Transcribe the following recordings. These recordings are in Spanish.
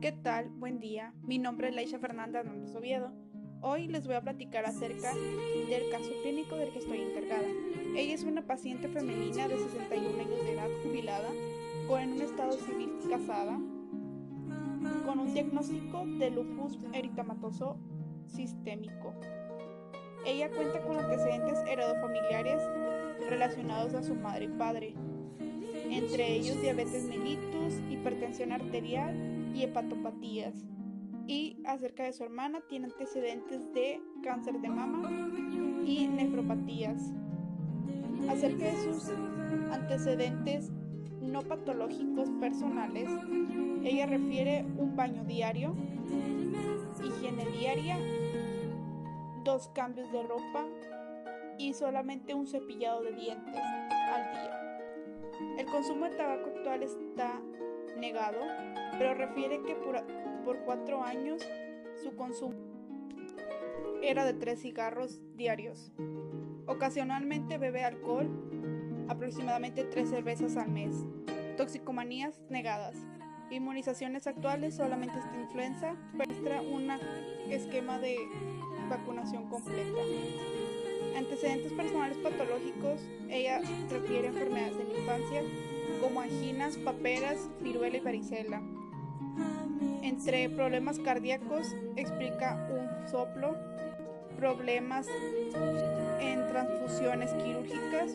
¿Qué tal? Buen día. Mi nombre es Laisha Fernanda Hernández Oviedo. Hoy les voy a platicar acerca del caso clínico del que estoy encargada. Ella es una paciente femenina de 61 años de edad jubilada, con un estado civil casada, con un diagnóstico de lupus eritematoso sistémico. Ella cuenta con antecedentes heredofamiliares relacionados a su madre y padre, entre ellos diabetes mellitus, hipertensión arterial y hepatopatías. Y acerca de su hermana, tiene antecedentes de cáncer de mama y nefropatías. Acerca de sus antecedentes no patológicos personales, ella refiere un baño diario, higiene diaria, dos cambios de ropa y solamente un cepillado de dientes al día. El consumo de tabaco actual está negado, pero refiere que por, por cuatro años su consumo era de tres cigarros diarios. Ocasionalmente bebe alcohol, aproximadamente tres cervezas al mes. Toxicomanías negadas. Inmunizaciones actuales solamente esta influenza, muestra un esquema de vacunación completa. Antecedentes personales patológicos, ella refiere enfermedades de la infancia como anginas, paperas, viruela y varicela. Entre problemas cardíacos explica un soplo, problemas en transfusiones quirúrgicas,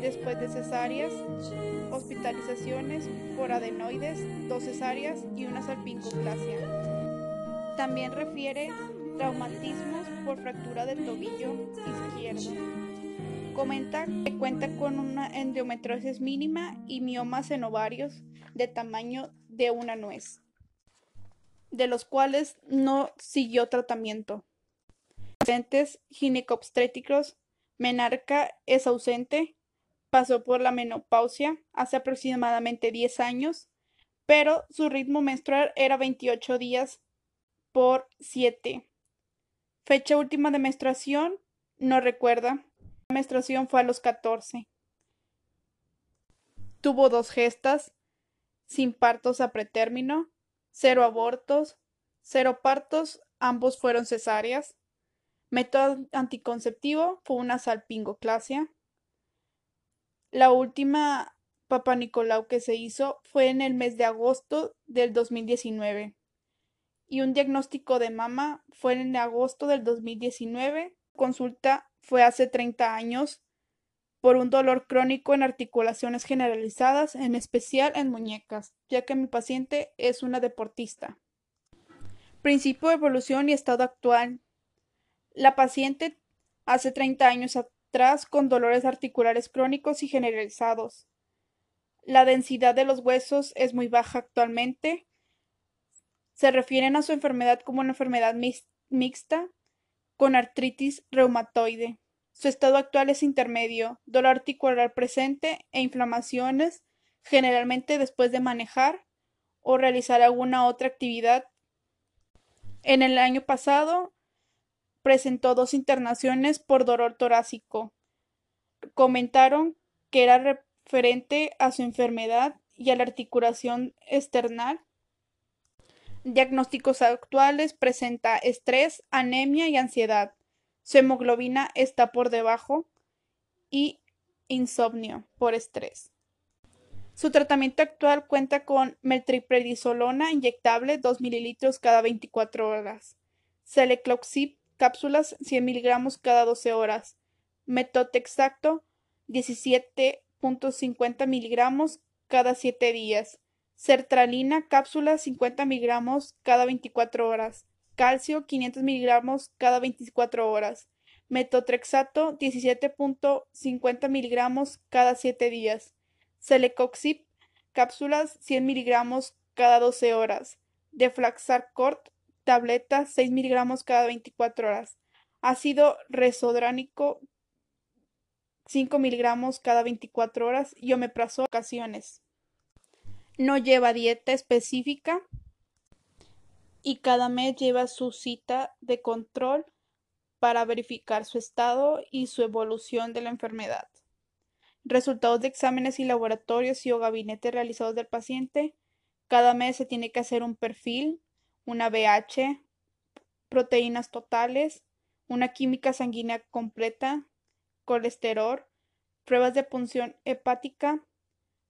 después de cesáreas, hospitalizaciones por adenoides, dos cesáreas y una salpingoclasia. También refiere traumatismos por fractura del tobillo izquierdo. Comenta que cuenta con una endometriosis mínima y miomas en ovarios de tamaño de una nuez, de los cuales no siguió tratamiento. Presentes ginecobstétricos, menarca es ausente, pasó por la menopausia hace aproximadamente 10 años, pero su ritmo menstrual era 28 días por 7 Fecha última de menstruación, no recuerda. La menstruación fue a los 14. Tuvo dos gestas, sin partos a pretérmino, cero abortos, cero partos, ambos fueron cesáreas. Método anticonceptivo fue una salpingoclasia. La última Papa Nicolau que se hizo fue en el mes de agosto del 2019 y un diagnóstico de mama fue en agosto del 2019. Consulta fue hace 30 años por un dolor crónico en articulaciones generalizadas, en especial en muñecas, ya que mi paciente es una deportista. Principio de evolución y estado actual. La paciente hace 30 años atrás con dolores articulares crónicos y generalizados. La densidad de los huesos es muy baja actualmente se refieren a su enfermedad como una enfermedad mixta con artritis reumatoide. Su estado actual es intermedio, dolor articular presente e inflamaciones, generalmente después de manejar o realizar alguna otra actividad. En el año pasado presentó dos internaciones por dolor torácico. Comentaron que era referente a su enfermedad y a la articulación external Diagnósticos actuales presenta estrés, anemia y ansiedad. Su hemoglobina está por debajo y insomnio por estrés. Su tratamiento actual cuenta con metriprednisolona inyectable 2 mililitros cada 24 horas, Celecloxib cápsulas 100 miligramos cada 12 horas, Metotexacto 17.50 miligramos cada 7 días, sertralina cápsulas 50 miligramos cada 24 horas, calcio 500 miligramos cada 24 horas, metotrexato 17.50 miligramos cada 7 días, celecoxib cápsulas 100 miligramos cada 12 horas, deflaxarcort tabletas 6 miligramos cada 24 horas, ácido resodránico 5 miligramos cada 24 horas y omeprazol ocasiones no lleva dieta específica y cada mes lleva su cita de control para verificar su estado y su evolución de la enfermedad. Resultados de exámenes y laboratorios y o gabinete realizados del paciente Cada mes se tiene que hacer un perfil, una BH, proteínas totales, una química sanguínea completa, colesterol, pruebas de función hepática,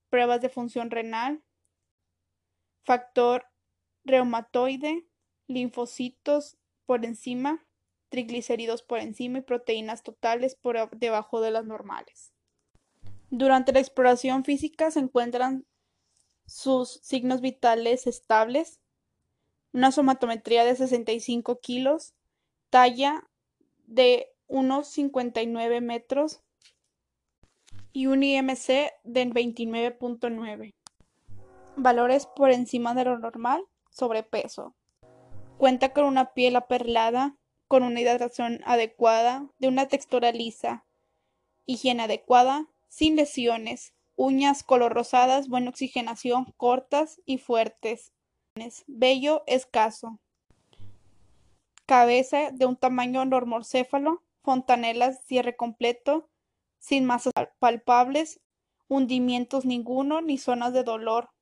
pruebas de función renal, factor reumatoide, linfocitos por encima, triglicéridos por encima y proteínas totales por debajo de las normales. Durante la exploración física se encuentran sus signos vitales estables, una somatometría de 65 kilos, talla de unos 59 metros y un IMC de 29.9. Valores por encima de lo normal, sobrepeso. Cuenta con una piel aperlada, con una hidratación adecuada, de una textura lisa, higiene adecuada, sin lesiones, uñas color rosadas, buena oxigenación, cortas y fuertes. Vello escaso. Cabeza de un tamaño normocéfalo, fontanelas cierre completo, sin masas palpables, hundimientos ninguno ni zonas de dolor.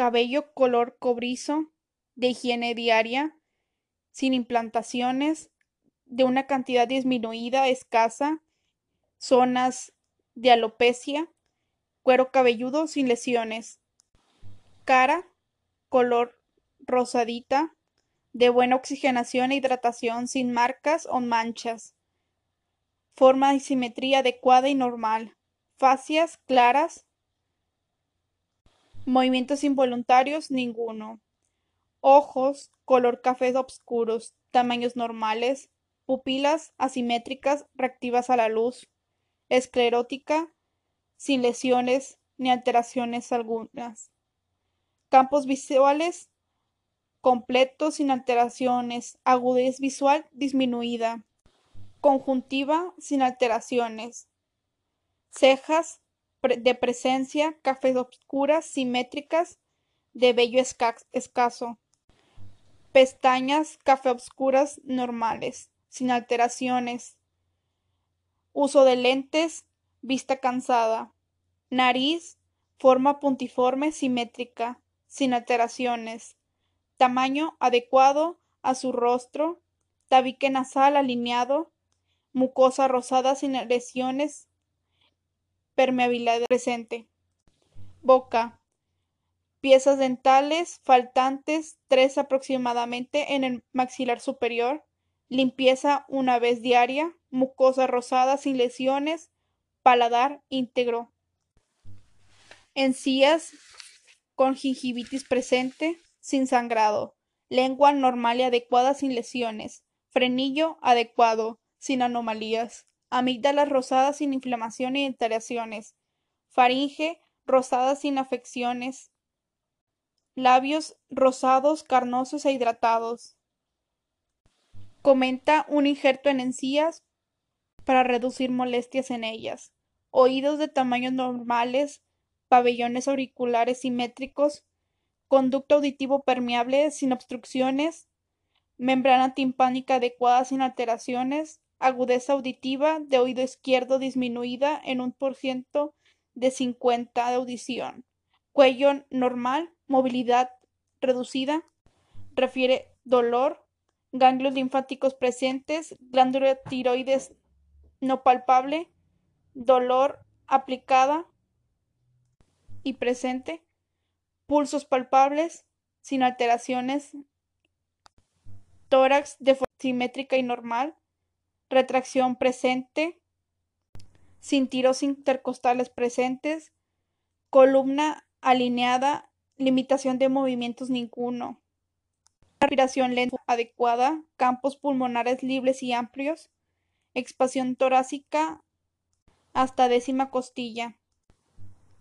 Cabello color cobrizo, de higiene diaria, sin implantaciones, de una cantidad disminuida, escasa, zonas de alopecia, cuero cabelludo sin lesiones, cara color rosadita, de buena oxigenación e hidratación sin marcas o manchas, forma y simetría adecuada y normal, fascias claras, movimientos involuntarios ninguno, ojos color café oscuros, tamaños normales, pupilas asimétricas reactivas a la luz, esclerótica, sin lesiones ni alteraciones algunas. Campos visuales completos sin alteraciones, agudez visual disminuida, conjuntiva sin alteraciones, cejas de presencia, cafés oscuras, simétricas, de vello escaso, pestañas café oscuras normales, sin alteraciones, uso de lentes, vista cansada, nariz, forma puntiforme, simétrica, sin alteraciones, tamaño adecuado a su rostro, tabique nasal alineado, mucosa rosada sin lesiones, permeabilidad presente. Boca. Piezas dentales faltantes, tres aproximadamente en el maxilar superior. Limpieza una vez diaria. Mucosa rosada sin lesiones. Paladar íntegro. Encías con gingivitis presente, sin sangrado. Lengua normal y adecuada sin lesiones. Frenillo adecuado sin anomalías, amígdalas rosadas sin inflamación y alteraciones, faringe rosada sin afecciones, labios rosados, carnosos e hidratados. Comenta un injerto en encías para reducir molestias en ellas. Oídos de tamaños normales, pabellones auriculares simétricos, conducto auditivo permeable sin obstrucciones, membrana timpánica adecuada sin alteraciones, agudeza auditiva de oído izquierdo disminuida en un por ciento de 50 de audición, cuello normal, movilidad reducida, refiere dolor, ganglios linfáticos presentes, glándula tiroides no palpable, dolor aplicada y presente, pulsos palpables sin alteraciones, tórax de forma simétrica y normal, retracción presente, sin tiros intercostales presentes, columna alineada, limitación de movimientos ninguno, respiración lenta adecuada, campos pulmonares libres y amplios, expansión torácica hasta décima costilla,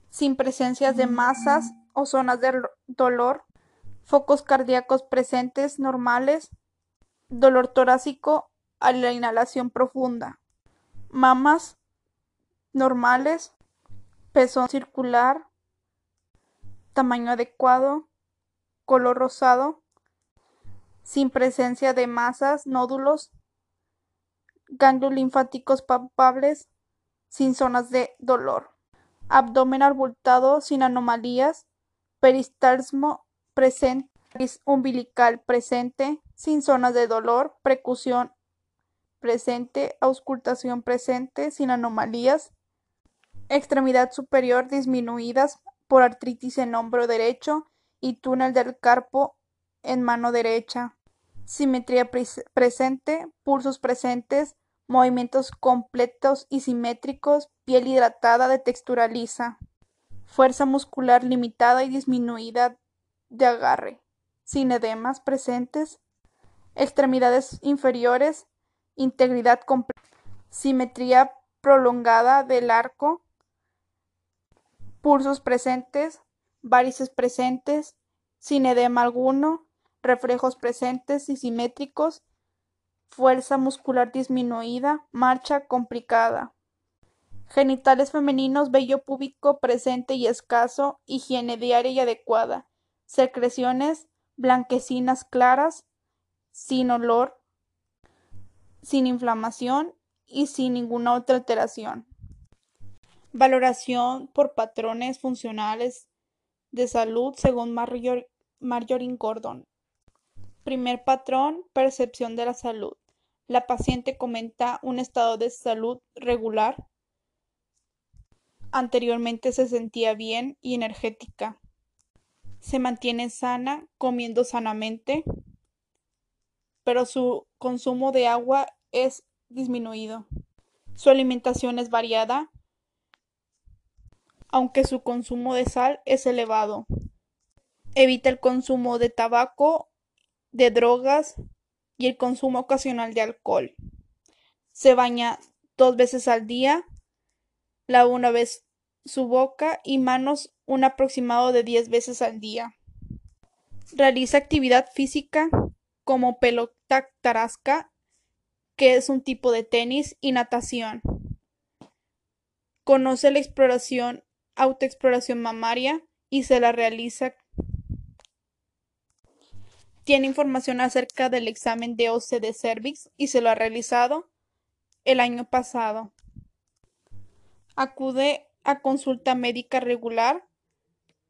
sin presencias de masas o zonas de dolor, focos cardíacos presentes normales, dolor torácico a la inhalación profunda. Mamas normales, pezón circular, tamaño adecuado, color rosado, sin presencia de masas, nódulos, ganglios linfáticos palpables, sin zonas de dolor. Abdomen abultado sin anomalías, peristalsmo presente, umbilical presente, sin zonas de dolor, precusión presente, auscultación presente, sin anomalías, extremidad superior disminuidas por artritis en hombro derecho y túnel del carpo en mano derecha, simetría presente, pulsos presentes, movimientos completos y simétricos, piel hidratada de textura lisa, fuerza muscular limitada y disminuida de agarre, sin edemas presentes, extremidades inferiores, integridad completa, simetría prolongada del arco, pulsos presentes, varices presentes, sin edema alguno, reflejos presentes y simétricos, fuerza muscular disminuida, marcha complicada. Genitales femeninos, vello púbico presente y escaso, higiene diaria y adecuada, secreciones blanquecinas claras, sin olor, sin inflamación y sin ninguna otra alteración. Valoración por patrones funcionales de salud según Marjorie Gordon. Primer patrón, percepción de la salud. La paciente comenta un estado de salud regular. Anteriormente se sentía bien y energética. Se mantiene sana, comiendo sanamente, pero su consumo de agua es disminuido. Su alimentación es variada, aunque su consumo de sal es elevado. Evita el consumo de tabaco, de drogas y el consumo ocasional de alcohol. Se baña dos veces al día, lava una vez su boca y manos un aproximado de 10 veces al día. Realiza actividad física como pelota tarasca, que es un tipo de tenis, y natación. Conoce la exploración, autoexploración mamaria y se la realiza tiene información acerca del examen de OC de cervix y se lo ha realizado el año pasado. Acude a consulta médica regular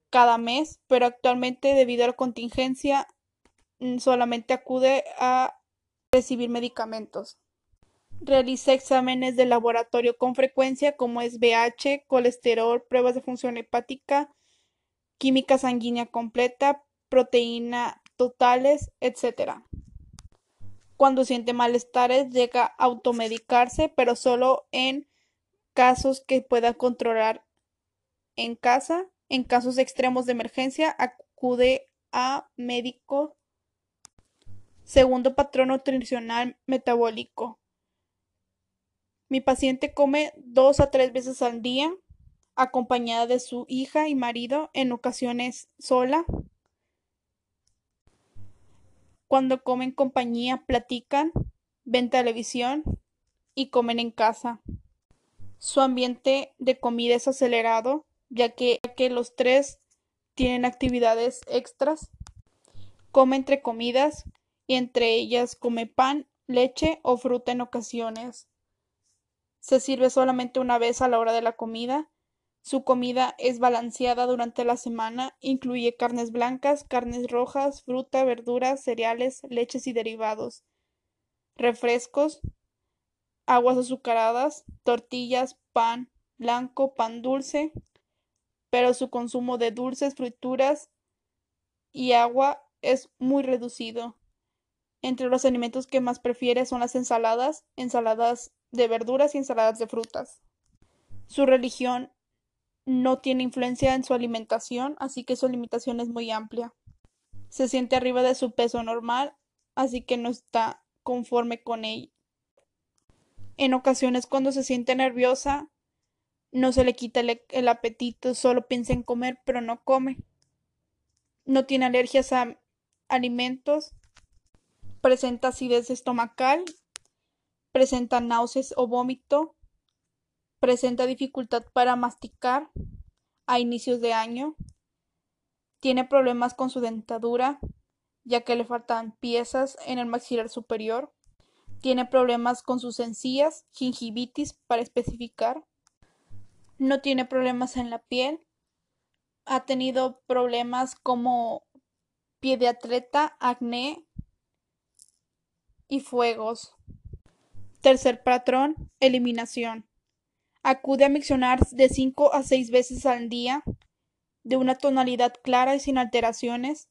cada mes, pero actualmente debido a la contingencia solamente acude a recibir medicamentos. Realiza exámenes de laboratorio con frecuencia como es BH, colesterol, pruebas de función hepática, química sanguínea completa, proteína totales, etc. Cuando siente malestares llega a automedicarse, pero solo en casos que pueda controlar en casa. En casos extremos de emergencia acude a médico. Segundo patrón nutricional metabólico. Mi paciente come dos a tres veces al día, acompañada de su hija y marido, en ocasiones sola. Cuando comen compañía, platican, ven televisión y comen en casa. Su ambiente de comida es acelerado, ya que, que los tres tienen actividades extras. Come entre comidas y entre ellas come pan, leche o fruta en ocasiones. Se sirve solamente una vez a la hora de la comida su comida es balanceada durante la semana, incluye carnes blancas, carnes rojas, fruta, verduras, cereales, leches y derivados, refrescos, aguas azucaradas, tortillas, pan blanco, pan dulce, pero su consumo de dulces, frituras y agua es muy reducido. Entre los alimentos que más prefiere son las ensaladas, ensaladas de verduras y ensaladas de frutas. Su religión no tiene influencia en su alimentación, así que su alimentación es muy amplia. Se siente arriba de su peso normal, así que no está conforme con ella. En ocasiones cuando se siente nerviosa, no se le quita el, el, apetito, solo piensa en comer, pero no come. No tiene alergias a alimentos, presenta acidez estomacal, presenta náuseas o vómito, presenta dificultad para masticar a inicios de año, tiene problemas con su dentadura, ya que le faltan piezas en el maxilar superior, tiene problemas con sus encías, gingivitis para especificar, no tiene problemas en la piel, ha tenido problemas como pie de atleta, acné y fuegos. Tercer patrón, eliminación. Acude a miccionar de 5 a 6 veces al día, de una tonalidad clara y sin alteraciones.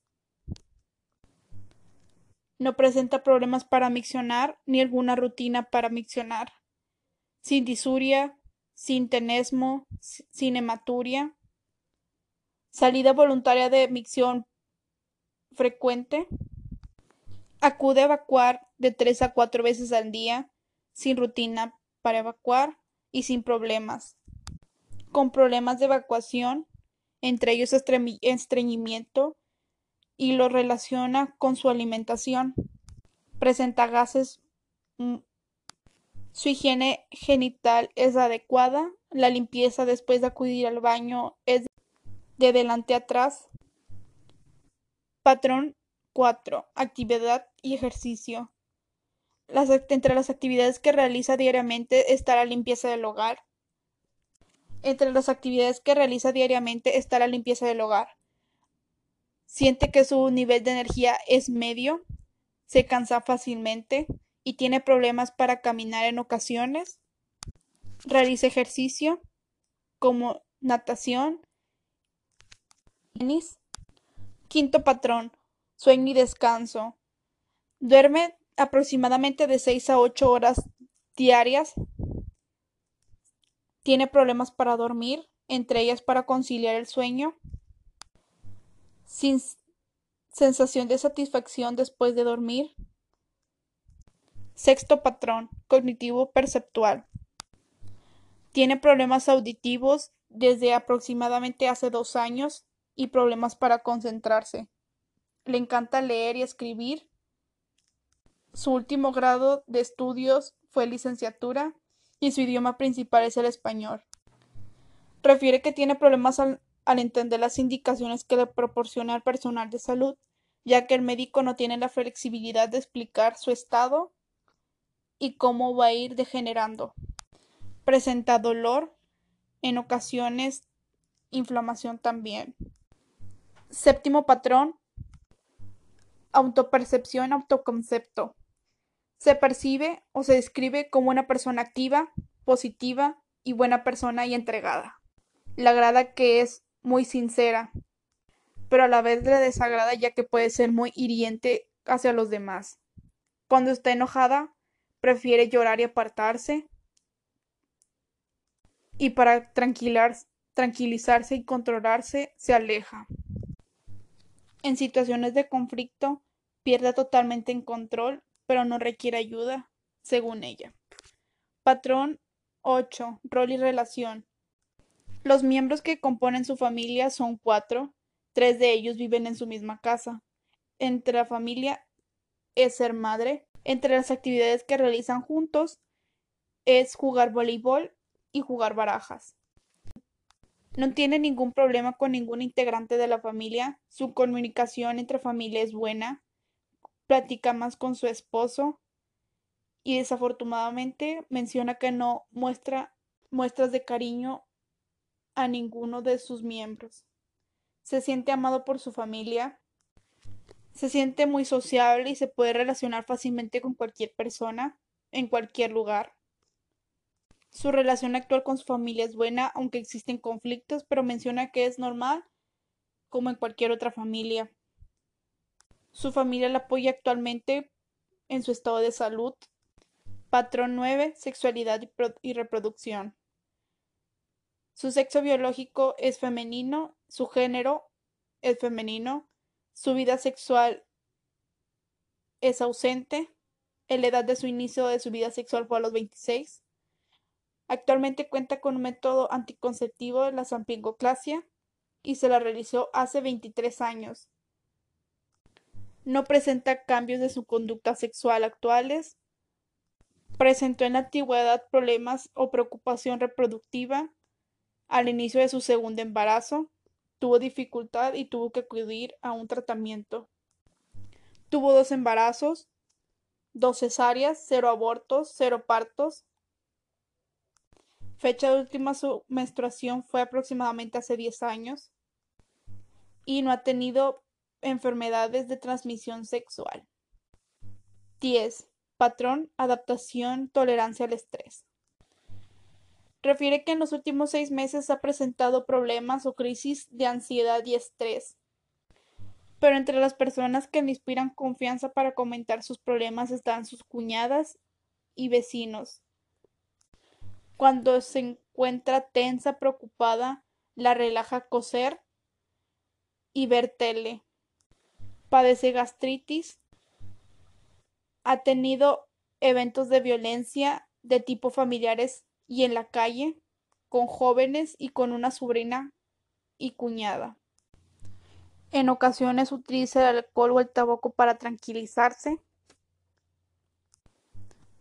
No presenta problemas para miccionar ni alguna rutina para miccionar. Sin disuria, sin tenesmo, sin hematuria. Salida voluntaria de micción frecuente. Acude a evacuar de 3 a 4 veces al día, sin rutina para evacuar y sin problemas. Con problemas de evacuación, entre ellos estreñimiento, y lo relaciona con su alimentación. Presenta gases. Mm, su higiene genital es adecuada. La limpieza después de acudir al baño es de delante a atrás. Patrón 4. Actividad y ejercicio. entre las actividades que realiza diariamente está la limpieza del hogar. Entre las actividades que realiza diariamente está la limpieza del hogar. Siente que su nivel de energía es medio, se cansa fácilmente y tiene problemas para caminar en ocasiones. Realiza ejercicio como natación. Quinto patrón, sueño y descanso. Duerme aproximadamente de 6 a 8 horas diarias. Tiene problemas para dormir, entre ellas para conciliar el sueño sin sensación de satisfacción después de dormir. Sexto patrón, cognitivo perceptual. Tiene problemas auditivos desde aproximadamente hace dos años y problemas para concentrarse. Le encanta leer y escribir. Su último grado de estudios fue licenciatura y su idioma principal es el español. Refiere que tiene problemas al al entender las indicaciones que le proporciona el personal de salud, ya que el médico no tiene la flexibilidad de explicar su estado y cómo va a ir degenerando. Presenta dolor, en ocasiones inflamación también. Séptimo patrón, autopercepción, autoconcepto. Se percibe o se describe como una persona activa, positiva y buena persona y entregada. La grada que es muy sincera, pero a la vez le desagrada ya que puede ser muy hiriente hacia los demás. Cuando está enojada, prefiere llorar y apartarse. Y para tranquilizarse y controlarse, se aleja. En situaciones de conflicto, pierde totalmente en control, pero no requiere ayuda, según ella. Patrón 8. Rol y relación. Los miembros que componen su familia son cuatro, tres de ellos viven en su misma casa. Entre la familia es ser madre. Entre las actividades que realizan juntos es jugar voleibol y jugar barajas. No tiene ningún problema con ningún integrante de la familia. Su comunicación entre familia es buena. Platica más con su esposo. Y desafortunadamente menciona que no muestra muestras de cariño a ninguno de sus miembros. Se siente amado por su familia, se siente muy sociable y se puede relacionar fácilmente con cualquier persona, en cualquier lugar. Su relación actual con su familia es buena, aunque existen conflictos, pero menciona que es normal, como en cualquier otra familia. Su familia la apoya actualmente en su estado de salud. Patrón 9, sexualidad y reproducción. Su sexo biológico es femenino, su género es femenino, su vida sexual es ausente, la edad de su inicio de su vida sexual fue a los 26. Actualmente cuenta con un método anticonceptivo de la sampingoclasia y se la realizó hace 23 años. No presenta cambios de su conducta sexual actuales. Presentó en la antigüedad problemas o preocupación reproductiva al inicio de su segundo embarazo, tuvo dificultad y tuvo que acudir a un tratamiento. Tuvo dos embarazos, dos cesáreas, cero abortos, cero partos. Fecha de última su menstruación fue aproximadamente hace 10 años. y no ha tenido enfermedades de transmisión sexual. 10. Patrón, adaptación, tolerancia al estrés. Refiere que en los últimos seis meses ha presentado problemas o crisis de ansiedad y estrés. Pero entre las personas que le inspiran confianza para comentar sus problemas están sus cuñadas y vecinos. Cuando se encuentra tensa, preocupada, la relaja coser y ver tele. Padece gastritis. Ha tenido eventos de violencia de tipo familiares y en la calle, con jóvenes y con una sobrina y cuñada. En ocasiones utiliza el alcohol o el tabaco para tranquilizarse.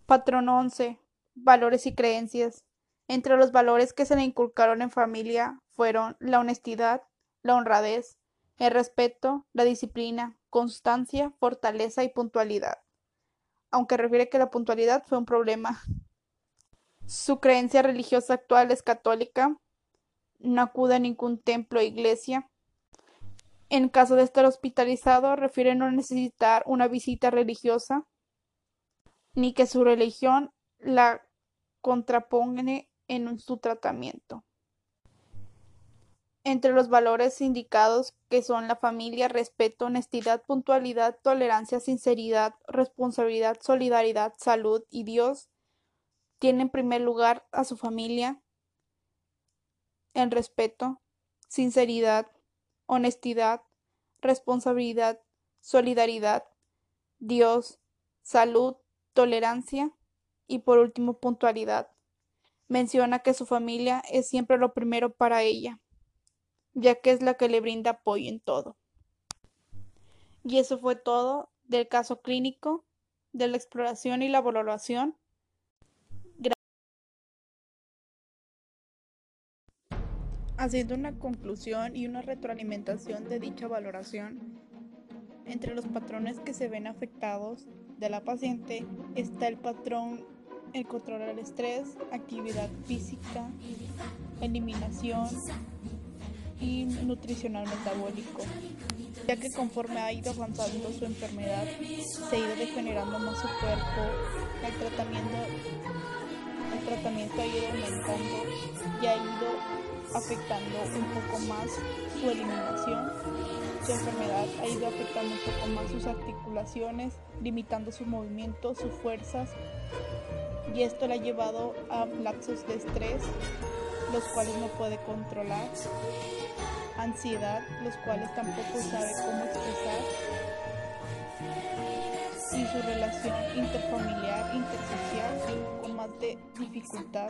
Patrón 11. Valores y creencias. Entre los valores que se le inculcaron en familia fueron la honestidad, la honradez, el respeto, la disciplina, constancia, fortaleza y puntualidad. Aunque refiere que la puntualidad fue un problema. Su creencia religiosa actual es católica. No acude a ningún templo o iglesia. En caso de estar hospitalizado, refiere no necesitar una visita religiosa, ni que su religión la contrapone en su tratamiento. Entre los valores indicados que son la familia, respeto, honestidad, puntualidad, tolerancia, sinceridad, responsabilidad, solidaridad, salud y Dios, tiene en primer lugar a su familia en respeto, sinceridad, honestidad, responsabilidad, solidaridad, Dios, salud, tolerancia y por último puntualidad. Menciona que su familia es siempre lo primero para ella, ya que es la que le brinda apoyo en todo. Y eso fue todo del caso clínico, de la exploración y la valoración. Haciendo una conclusión y una retroalimentación de dicha valoración, entre los patrones que se ven afectados de la paciente está el patrón el control del estrés, actividad física, eliminación y nutricional metabólico, ya que conforme ha ido avanzando su enfermedad, se ha ido degenerando más su cuerpo, el tratamiento, el tratamiento ha ido aumentando y ha ido afectando un poco más su eliminación. Su enfermedad ha ido afectando un poco más sus articulaciones, limitando su movimiento, sus fuerzas, y esto le ha llevado a lapsos de estrés, los cuales no puede controlar, ansiedad, los cuales tampoco sabe cómo expresar, y su relación interfamiliar, intersocial, con más de dificultad